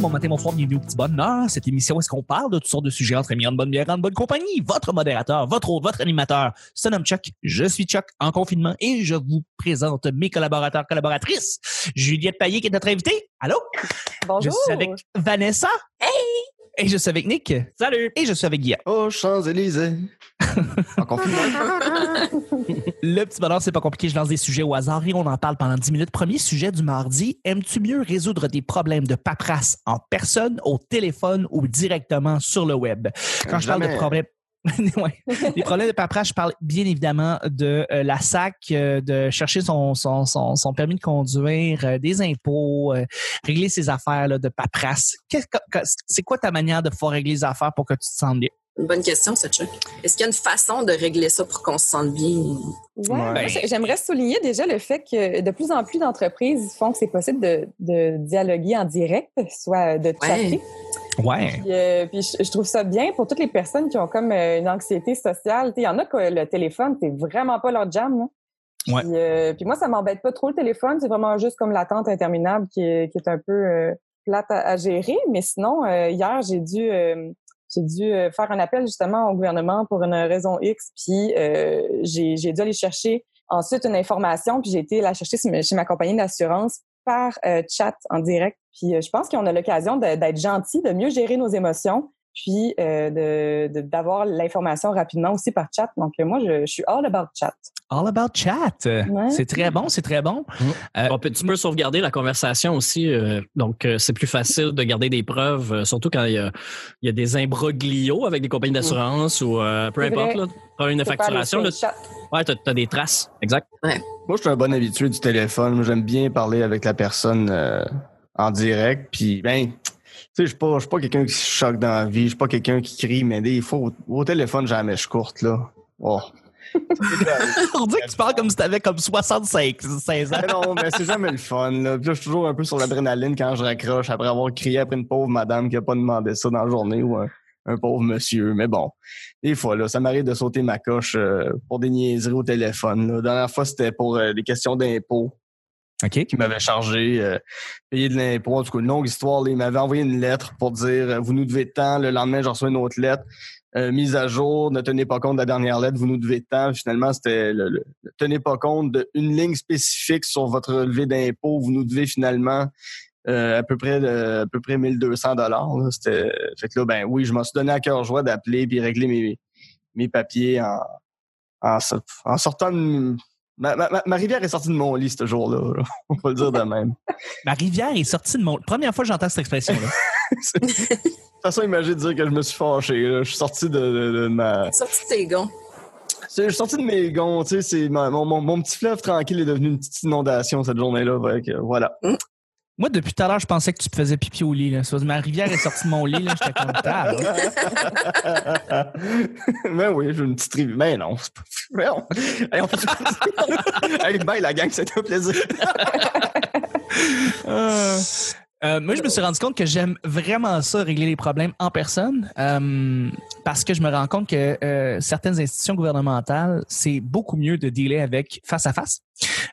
bon matin, bonsoir, bienvenue au petit bonheur. Cette émission, où est-ce qu'on parle de toutes sortes de sujets entre amis, en bonne bière, en bonne compagnie? Votre modérateur, votre hôte, votre animateur, se nomme Chuck. Je suis Chuck en confinement et je vous présente mes collaborateurs, collaboratrices. Juliette Payet qui est notre invitée. Allô? Bonjour. Je suis avec Vanessa. Hey! Et je suis avec Nick. Salut! Et je suis avec Guillaume. Oh, Champs-Élysées. Le petit bonheur, c'est pas compliqué. Je lance des sujets au hasard et on en parle pendant 10 minutes. Premier sujet du mardi. Aimes-tu mieux résoudre des problèmes de paperasse en personne, au téléphone ou directement sur le web? Quand je parle de problèmes. Ouais. Les problèmes de paperasse, je parle bien évidemment de euh, la SAC, euh, de chercher son, son, son, son permis de conduire, euh, des impôts, régler ses affaires là, de paperasse. C'est quoi ta manière de pouvoir régler les affaires pour que tu te sentes bien? Une bonne question, ça, Chuck. Est-ce qu'il y a une façon de régler ça pour qu'on se sente bien? Ouais. J'aimerais souligner déjà le fait que de plus en plus d'entreprises font que c'est possible de, de dialoguer en direct, soit de chatter. Ouais. Puis, euh, puis je, je trouve ça bien pour toutes les personnes qui ont comme euh, une anxiété sociale. Tu sais, Il y en a que le téléphone, c'est vraiment pas leur jam. là. Puis, Ouais. euh, puis moi, ça m'embête pas trop le téléphone. C'est vraiment juste comme l'attente interminable qui est, qui est un peu euh, plate à, à gérer. Mais sinon, euh, hier, j'ai dû euh, j'ai dû euh, faire un appel justement au gouvernement pour une raison X. Puis euh, j'ai j'ai dû aller chercher ensuite une information. Puis j'ai été la chercher chez ma- compagnie d'assurance par euh, chat en direct. Puis euh, je pense qu'on a l'occasion d'être gentil, de mieux gérer nos émotions, puis euh, de de- d'avoir l'information rapidement aussi par chat. Donc euh, moi, je, je suis all about chat. All about chat. Ouais. C'est très bon, c'est très bon. Euh, On peut, tu peux sauvegarder la conversation aussi, euh, donc euh, c'est plus facile de garder des preuves, euh, surtout quand il y a, il y a des imbroglios avec des compagnies d'assurance ou euh, peu importe. Là, une facturation, là, ouais, t'as, t'as des traces, exact. Moi, je suis un bon habitué du téléphone. J'aime bien parler avec la personne euh, en direct. Puis, ben, tu sais, je suis pas, je suis pas quelqu'un qui se choque dans la vie. Je suis pas quelqu'un qui crie, mais des fois, au, au téléphone, j'ai la mèche courte, là. Oh. On dirait que tu parles comme si t'avais comme 65, 16 ans. Mais non, mais c'est jamais le fun. Là. Puis là, je suis toujours un peu sur l'adrénaline quand je raccroche après avoir crié après une pauvre madame qui a pas demandé ça dans la journée ou un, un pauvre monsieur. Mais bon, des fois, là, ça m'arrive de sauter ma coche euh, pour des niaiseries au téléphone. Là. La dernière fois, c'était pour euh, des questions d'impôts OK. qui m'avait chargé euh, payer de l'impôt. En tout cas, une longue histoire. là, il m'avait envoyé une lettre pour dire euh, vous nous devez tant. Le lendemain, j'ai reçu une autre lettre. euh, mise à jour, ne tenez pas compte de la dernière lettre, vous nous devez tant. Finalement, c'était le, le- le tenez pas compte d'une ligne spécifique sur votre relevé d'impôt, vous nous devez finalement euh, à peu près à peu près 1200 dollars. C'était fait que là ben oui, je m'en suis donné à cœur joie d'appeler puis régler mes mes papiers en en sortant de ma, ma, ma- ma rivière est sortie de mon lit ce jour-là. là. On va le dire de même. Ma rivière est sortie de mon. Première fois que j'entends cette expression-là. De toute façon, imagine dire que je me suis fâché. là. Je suis sorti de, de- de ma. Sorti de tes gonds. C'est- Je suis sorti de mes gonds, tu sais, c'est ma- mon, mon, mon petit fleuve tranquille est devenu une petite inondation cette journée-là. Voilà. Moi, depuis tout à l'heure, je pensais que tu te faisais pipi au lit. Là. Ma rivière est sortie de mon lit. là, J'étais content. là. Mais oui, j'ai une petite rivière. Mais non, c'est pas. Mais non. Hey, on fait- hey, bye la gang, c'était un plaisir. Euh, euh, moi, je me suis rendu compte que j'aime vraiment ça, régler les problèmes en personne, euh, parce que je me rends compte que euh, certaines institutions gouvernementales, c'est beaucoup mieux de dealer avec face à face.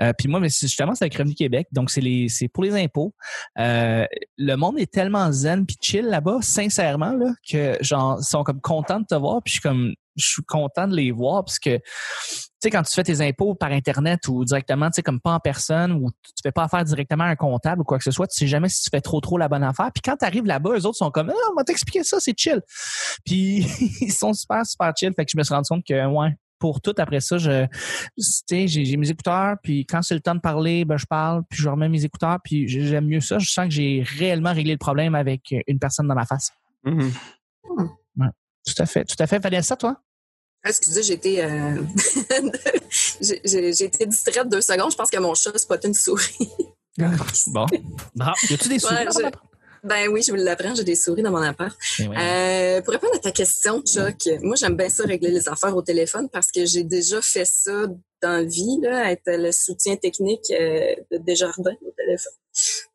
Euh, puis moi, mais justement, c'est avec Revenu Québec, donc c'est les, c'est pour les impôts. Euh, le monde est tellement zen puis chill là-bas, sincèrement là, que genre sont comme contents de te voir, puis je suis comme je suis content de les voir parce que tu sais, quand tu fais tes impôts par Internet ou directement, tu sais, comme pas en personne ou tu fais pas affaire directement à un comptable ou quoi que ce soit, tu sais jamais si tu fais trop trop la bonne affaire. Puis quand tu arrives là-bas, eux autres sont comme, ah, on va t'expliquer ça, c'est chill. Puis ils sont super, super chill. Fait que je me suis rendu compte que, ouais, pour tout après ça, je, tu sais, j'ai mes écouteurs, puis quand c'est le temps de parler, ben, je parle, puis je remets mes écouteurs, puis j'aime mieux ça. Je sens que j'ai réellement réglé le problème avec une personne dans ma face. Mhm. Tout à fait, tout à fait. Vanessa, toi? Ah, Excusez, j'ai été, euh, j'ai- j'ai j'ai été distraite deux secondes. Je pense que mon chat a spoté une souris. Bon. Ah, Y a-tu des souris? Ouais, Ben oui, je vous l'apprends, j'ai des souris dans mon appart. Ben. Euh, pour répondre à ta question, Chuck, moi j'aime bien ça régler les affaires au téléphone parce que j'ai déjà fait ça dans la vie, là, être le soutien technique euh, de Desjardins au téléphone.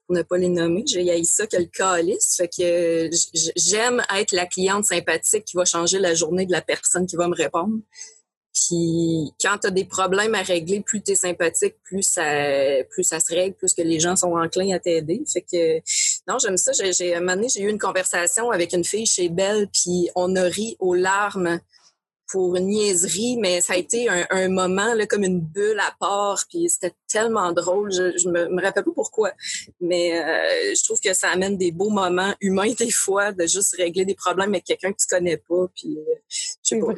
Pour ne pas les nommer, j'ai haï ça que le calice. Fait que j'aime être la cliente sympathique qui va changer la journée de la personne qui va me répondre. Puis quand tu as des problèmes à régler, plus tu es sympathique, plus ça plus ça se règle, plus que les gens sont enclins à t'aider. Fait que Non, j'aime ça. J'ai, j'ai, un moment donné, j'ai eu une conversation avec une fille chez Belle, puis on a ri aux larmes pour une niaiserie, mais ça a été un, un moment là, comme une bulle à part, puis c'était tellement drôle. Je, je me, me rappelle pas pourquoi, mais euh, je trouve que ça amène des beaux moments humains des fois de juste régler des problèmes avec quelqu'un que tu connais pas. Puis, euh, C'est pas,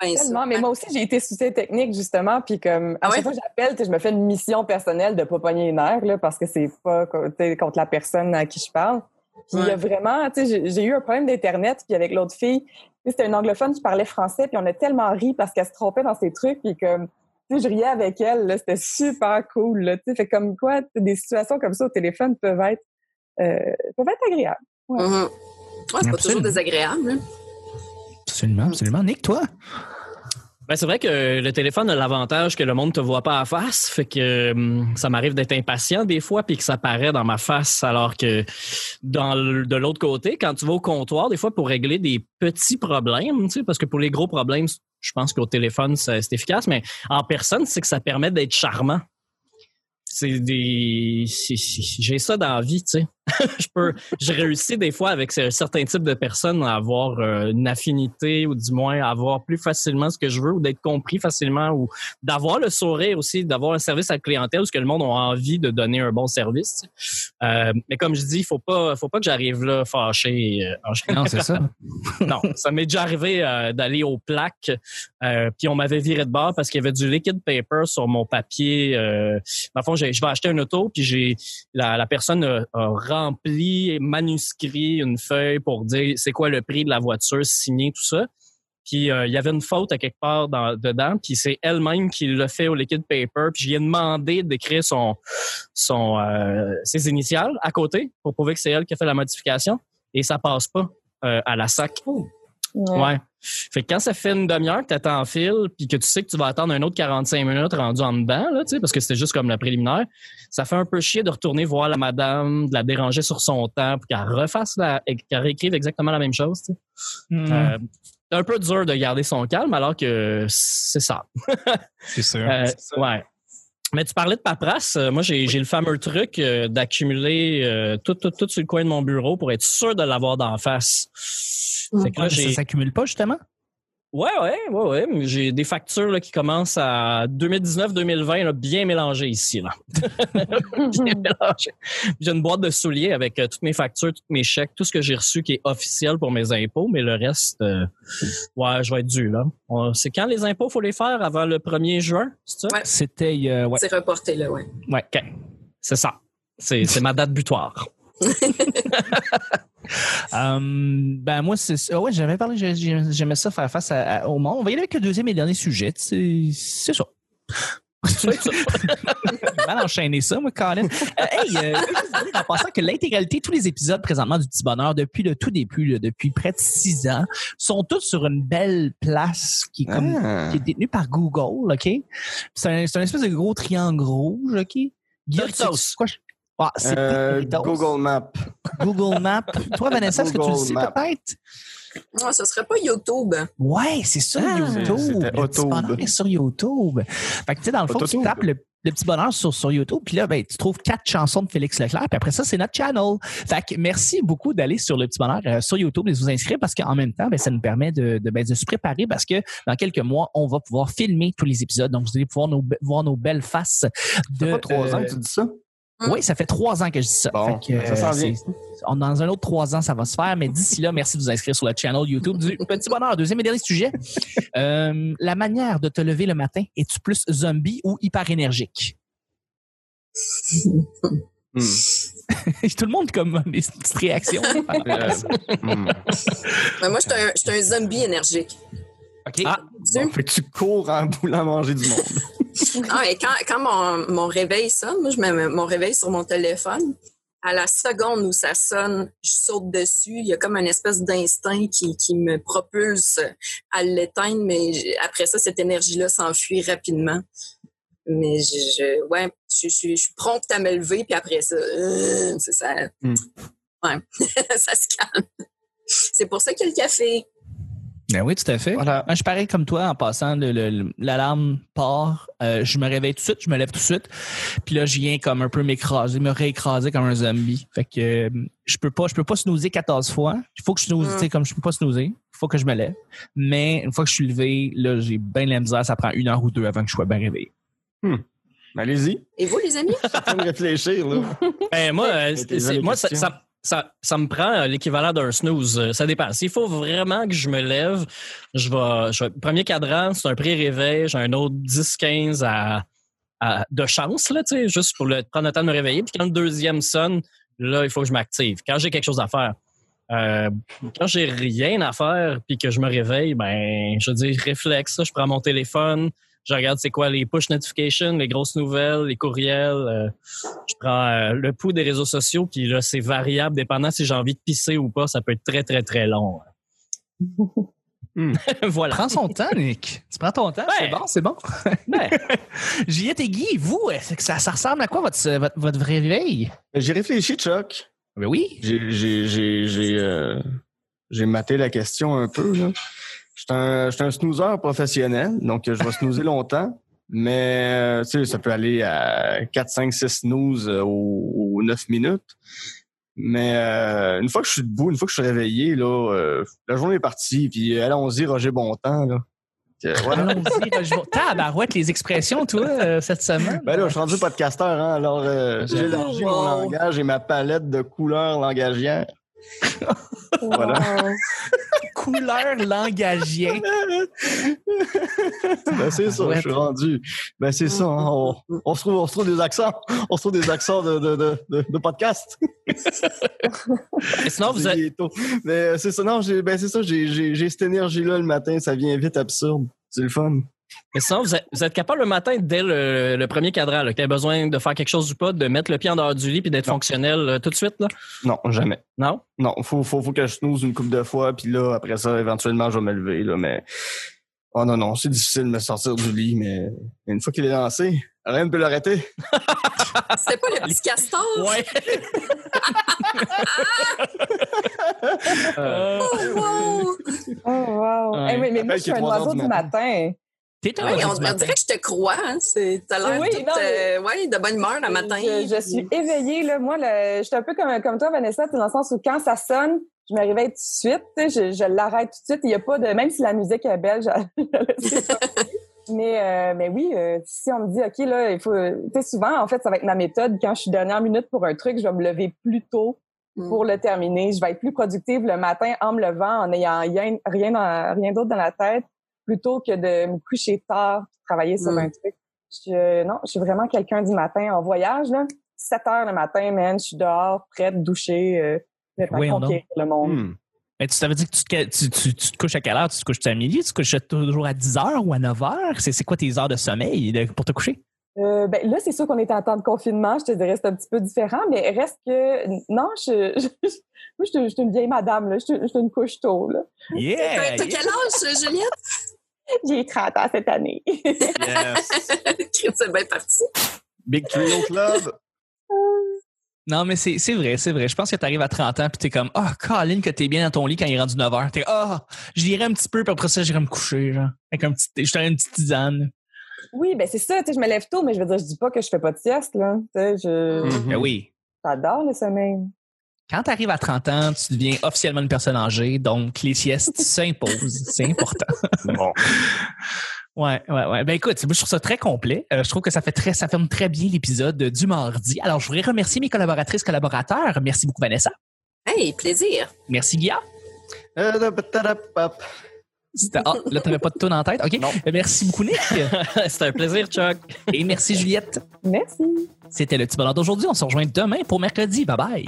ben ça. Tellement. Mais moi aussi, j'ai été soutien technique, justement. Puis comme, à Ah chaque ouais? fois que j'appelle, je me fais une mission personnelle de pas pogner les nerfs, là, parce que c'est pas contre la personne à qui je parle. Puis il y a Ouais. vraiment, tu sais, j'ai- eu un problème d'Internet, puis avec l'autre fille, c'était une anglophone qui parlait français, puis on a tellement ri parce qu'elle se trompait dans ses trucs, puis comme, tu sais, je riais avec elle, c'était super cool, là, tu sais, fait comme quoi, des situations comme ça au téléphone peuvent être, euh, peuvent être agréables. Mhm. Ouais, c'est pas toujours désagréable. hein. Absolument, absolument. Nick, toi? Ben, c'est vrai que le téléphone a l'avantage que le monde te voit pas à face, fait que hum, ça m'arrive d'être impatient des fois puis que ça paraît dans ma face alors que dans le- de l'autre côté, quand tu vas au comptoir, des fois pour régler des petits problèmes, tu sais, parce que pour les gros problèmes, je pense qu'au téléphone c'est efficace, mais en personne, c'est que ça permet d'être charmant. C'est des c'est- c'est- j'ai ça dans la vie, tu sais. je peux j'ai réussi des fois avec un certain type de personnes à avoir euh, une affinité ou du moins à avoir plus facilement ce que je veux ou d'être compris facilement ou d'avoir le sourire aussi, d'avoir un service à la clientèle parce que le monde a envie de donner un bon service. Euh, mais comme je dis, faut pas faut pas que j'arrive là fâché. euh. Non, c'est ça. non, ça m'est déjà arrivé euh, d'aller aux plaques euh, puis on m'avait viré de bord parce qu'il y avait du liquid paper sur mon papier. Euh, dans le fond, je vais acheter une auto puis j'ai la, la personne a, a rempli manuscrit une feuille pour dire c'est quoi le prix de la voiture, signé tout ça. Puis euh, il y avait une faute à quelque part dans, dedans, puis c'est elle-même qui l'a fait au liquid paper. Puis je lui ai demandé d'écrire son son euh, ses initiales à côté pour prouver que c'est elle qui a fait la modification et ça passe pas euh, à la SAC. Ouais. Fait que quand ça fait une demi-heure que t'attends en fil, puis que tu sais que tu vas attendre un autre 45 minutes rendu en dedans, là, tu parce que c'était juste comme le préliminaire, ça fait un peu chier de retourner voir la madame, de la déranger sur son temps, pour qu'elle refasse la, qu'elle réécrive exactement la même chose, tu. Mhm. Euh, c'est un peu dur de garder son calme alors que c'est ça. c'est sûr. Euh, ouais. Mais tu parlais de paperasse. Euh, Moi, j'ai j'ai le fameux truc euh, d'accumuler euh, tout, tout, tout sur le coin de mon bureau pour être sûr de l'avoir d'en face. Que là, ça s'accumule pas, justement? Ouais, ouais, ouais, ouais. J'ai des factures là, qui commencent à 2019-2020, là, bien mélangées ici. Là. bien mélangées. J'ai une boîte de souliers avec euh, toutes mes factures, tous mes chèques, tout ce que j'ai reçu qui est officiel pour mes impôts, mais le reste, euh, ouais, je vais être dû. là. On- C'est quand les impôts, faut les faire? Avant le 1er juin, c'est ça? Ouais. C'était. euh, ouais. C'est reporté, là, ouais. ouais. OK. C'est ça. C'est c'est ma date butoir. Euh, ben moi, c'est ça. Ouais, j'avais parlé, j'ai- j'ai- j'aimais ça faire face à- à- au monde. On va y aller avec le deuxième et dernier sujet. C'est ça. Mal enchaîner ça, moi, Colin. Euh, hey, euh, en passant que l'intégralité, tous les épisodes présentement du Petit Bonheur, depuis le tout début, là, depuis près de six ans, sont tous sur une belle place qui est comme Ah. qui est détenue par Google, OK? C'est un, espèce de gros triangle rouge, OK? Guillaume, quoi? je- Ah, c'est Euh. Google Maps. Google Maps. Toi, Vanessa, est-ce que tu le sais peut-être? Non, ce serait pas YouTube. Ouais, c'est sur Ah, YouTube. Le petit bonheur est sur YouTube. Fait que, tu sais, dans le fond, tu tapes le, le petit bonheur sur, sur YouTube, puis là, ben, tu trouves quatre chansons de Félix Leclerc, puis après ça, c'est notre channel. Fait que merci beaucoup d'aller sur le petit bonheur euh, sur YouTube et de vous inscrire parce qu'en même temps, ben, ça nous permet de, de, ben, de se préparer parce que dans quelques mois, on va pouvoir filmer tous les épisodes. Donc, vous allez pouvoir nos, voir nos belles faces de. Ça fait pas trois ans euh, que tu dis ça? Oui, ça fait trois ans que je dis ça. Bon, Fait que, ça s'en euh, vient. c'est- on- dans un autre trois ans, ça va se faire. Mais d'ici là, merci de vous inscrire sur le channel YouTube du Petit Bonheur. Deuxième et dernier sujet. Euh, la manière de te lever le matin, es-tu plus zombie ou hyper énergique? Hmm. Tout le monde comme des petites réactions. Hmm. Mais moi, je suis un, un zombie énergique. OK. Ah, Tu- Bon, fait que tu cours en voulant manger du monde? Ah, et quand, quand mon, mon réveil sonne, moi, je mets mon réveil sur mon téléphone. À la seconde où ça sonne, je saute dessus. Il y a comme une espèce d'instinct qui, qui me propulse à l'éteindre, mais après ça, cette énergie-là s'enfuit rapidement. Mais je, je- ouais, je, je- je suis prompte à me lever, puis après ça, euh, c'est ça. Hmm. Ouais, ça se calme. C'est pour ça qu'il y a le café. Ben oui, tout à fait. Voilà. Moi, je suis pareil comme toi en passant, le- le- le- l'alarme part, euh, je me réveille tout de suite, je me lève tout de suite, puis là, je viens comme un peu m'écraser, me réécraser comme un zombie. Fait que euh, je peux pas, je peux pas snoozer 14 fois. Il faut que je snooze, Mm. tu sais, comme je peux pas snoozer, il faut que je me lève. Mais une fois que je suis levé, là, j'ai bien de la misère, ça prend une heure ou deux avant que je sois bien réveillé. Allez-y, Et vous, les amis? faut me réfléchir. Là. Ben, moi, euh, moi ça, ça, ça me prend euh, l'équivalent d'un snooze. Euh, Ça dépend. S'il faut vraiment que je me lève, je vais. Premier cadran, c'est un pré-réveil. J'ai un autre 10-15 à, de chance, là, juste pour le, prendre le temps de me réveiller. Puis quand le deuxième sonne, là, il faut que je m'active. Quand j'ai quelque chose à faire. Euh, quand j'ai rien à faire puis que je me réveille, ben, je dis réflexe, je prends mon téléphone, je regarde c'est quoi les push notifications, les grosses nouvelles, les courriels. euh, je prends euh, le pouls des réseaux sociaux, puis là, c'est variable, dépendant si j'ai envie de pisser ou pas, ça peut être très, très, très long. Hmm. voilà. Prends son temps, Nick. Tu prends ton temps, c'est Ouais. bon, c'est bon. Ben, Juliette et Guy, vous, que ça, ça ressemble à quoi votre, votre, votre réveil? J'ai réfléchi, Chuck. Ben oui. J'ai j'ai j'ai j'ai euh, j'ai maté la question un peu là. J'étais un j'étais un snoozer professionnel, donc je vais snoozer longtemps, mais euh, tu sais ça peut aller à 4 5 6 snooze euh, aux, aux 9 minutes. Mais euh, une fois que je suis debout, une fois que je suis réveillé là, euh, la journée est partie puis allons-y Roger Bontemps là. Voilà. Allons-y, Roger. Tabarouette, les expressions, toi, euh, cette semaine. Ben là, je suis rendu podcasteur, hein, alors euh, j'ai élargi mon langage et ma palette de couleurs langagières. Voilà. Couleur langagien. Ben, c'est ça, je suis rendu. Ben, c'est ça, hein, on, on se trouve, on se trouve des accents. On se trouve des accents de, de, de, podcast. et sinon, vous êtes, Bientôt. Mais euh, c'est ça, non, j'ai, ben, c'est ça, j'ai, j'ai, j'ai cette énergie-là le matin, ça vient vite absurde. C'est le fun. Mais sinon, vous êtes, vous êtes capable le matin, dès le, le premier cadran, là, que tu as besoin de faire quelque chose ou pas, de mettre le pied en dehors du lit puis d'être fonctionnel euh, tout de suite, là? Non, jamais. Non? Non, faut, faut, faut que je snooze une couple de fois, puis là, après ça, éventuellement, je vais me lever, là, mais. Oh non, non, c'est difficile de me sortir du lit, mais une fois qu'il est lancé, rien ne peut l'arrêter. C'était pas le petit castor? Ouais. Euh, Oh, wow! Oh, wow. Ouais. Hey, mais, mais moi, je suis un oiseau du du matin. T'es Oui, oiseau on, on dirait que je te crois. Hein? C'est- T'as l'air Oui, toute, non, mais- euh, ouais, de bonne humeur le matin. Je, je suis éveillée. Là. Moi, le, je suis un peu comme, comme toi, Vanessa, dans le sens où quand ça sonne, je me réveille tout de suite. Je, je l'arrête tout de suite. Il y a pas de... Même si la musique est belle, je, je le sais pas. Mais, euh, mais oui, euh, si on me dit, OK, là, il faut... Tu sais, souvent, en fait, ça va être ma méthode. Quand je suis dernière minute pour un truc, je vais me lever plus tôt Mm. pour le terminer. Je vais être plus productive le matin en me levant, en n'ayant rien, rien, dans- rien d'autre dans la tête, plutôt que de me coucher tard et travailler sur Mm. un truc. Je, non, je suis vraiment quelqu'un du matin en voyage. Là. 7 heures le matin, man, je suis dehors, prête, douchée, euh, prête à Voyons conquérir le monde. Hmm. Mais tu t'avais dit que tu te, tu, tu- tu te couches à quelle heure? Tu te couches à midi? Tu te couches toujours à 10 heures ou à 9 heures? C'est, c'est quoi tes heures de sommeil de- pour te coucher? Euh, ben, là, c'est sûr qu'on est en temps de confinement. Je te dirais c'est un petit peu différent, mais reste que... Non, je... je, moi, je, suis- je suis une vieille madame, là. Je, suis- une couche tôt, là. Yeah! T'as t'as quel âge, Juliette? J'ai 30 ans cette année. Yes. C'est bien parti. Big Trio Club? Non, mais c'est, c'est vrai, c'est vrai. Je pense que tu arrives à 30 ans puis t'es comme, ah, Colin, que t'es bien dans ton lit quand il est rendu 9 heures. T'es, ah, j'irai un petit peu puis après ça, j'irai me coucher, genre. Avec un petit, je une petite tisane. Oui, ben c'est ça. Tu sais, je me lève tôt, mais je veux dire, je dis pas que je fais pas de sieste, là. Tu sais, je... Mhm. Ben oui. J'adore le sommeil. Quand tu arrives à 30 ans, tu deviens officiellement une personne âgée, donc les siestes s'imposent. C'est important. Bon. Ouais, ouais, ouais. Ben écoute, moi, je trouve ça très complet. Euh, je trouve que ça fait très, ça ferme très bien l'épisode du mardi. Alors, je voudrais remercier mes collaboratrices, collaborateurs. Merci beaucoup, Vanessa. Hey, plaisir. Merci, Guilla. Euh, tadapap. C'était- Ah, là, t'avais pas de tune en tête? OK. Non. Euh, Merci beaucoup, Nick. C'était un plaisir, Chuck. Et merci, Juliette. Merci. C'était le petit bonheur d'aujourd'hui. On se rejoint demain pour mercredi. Bye bye.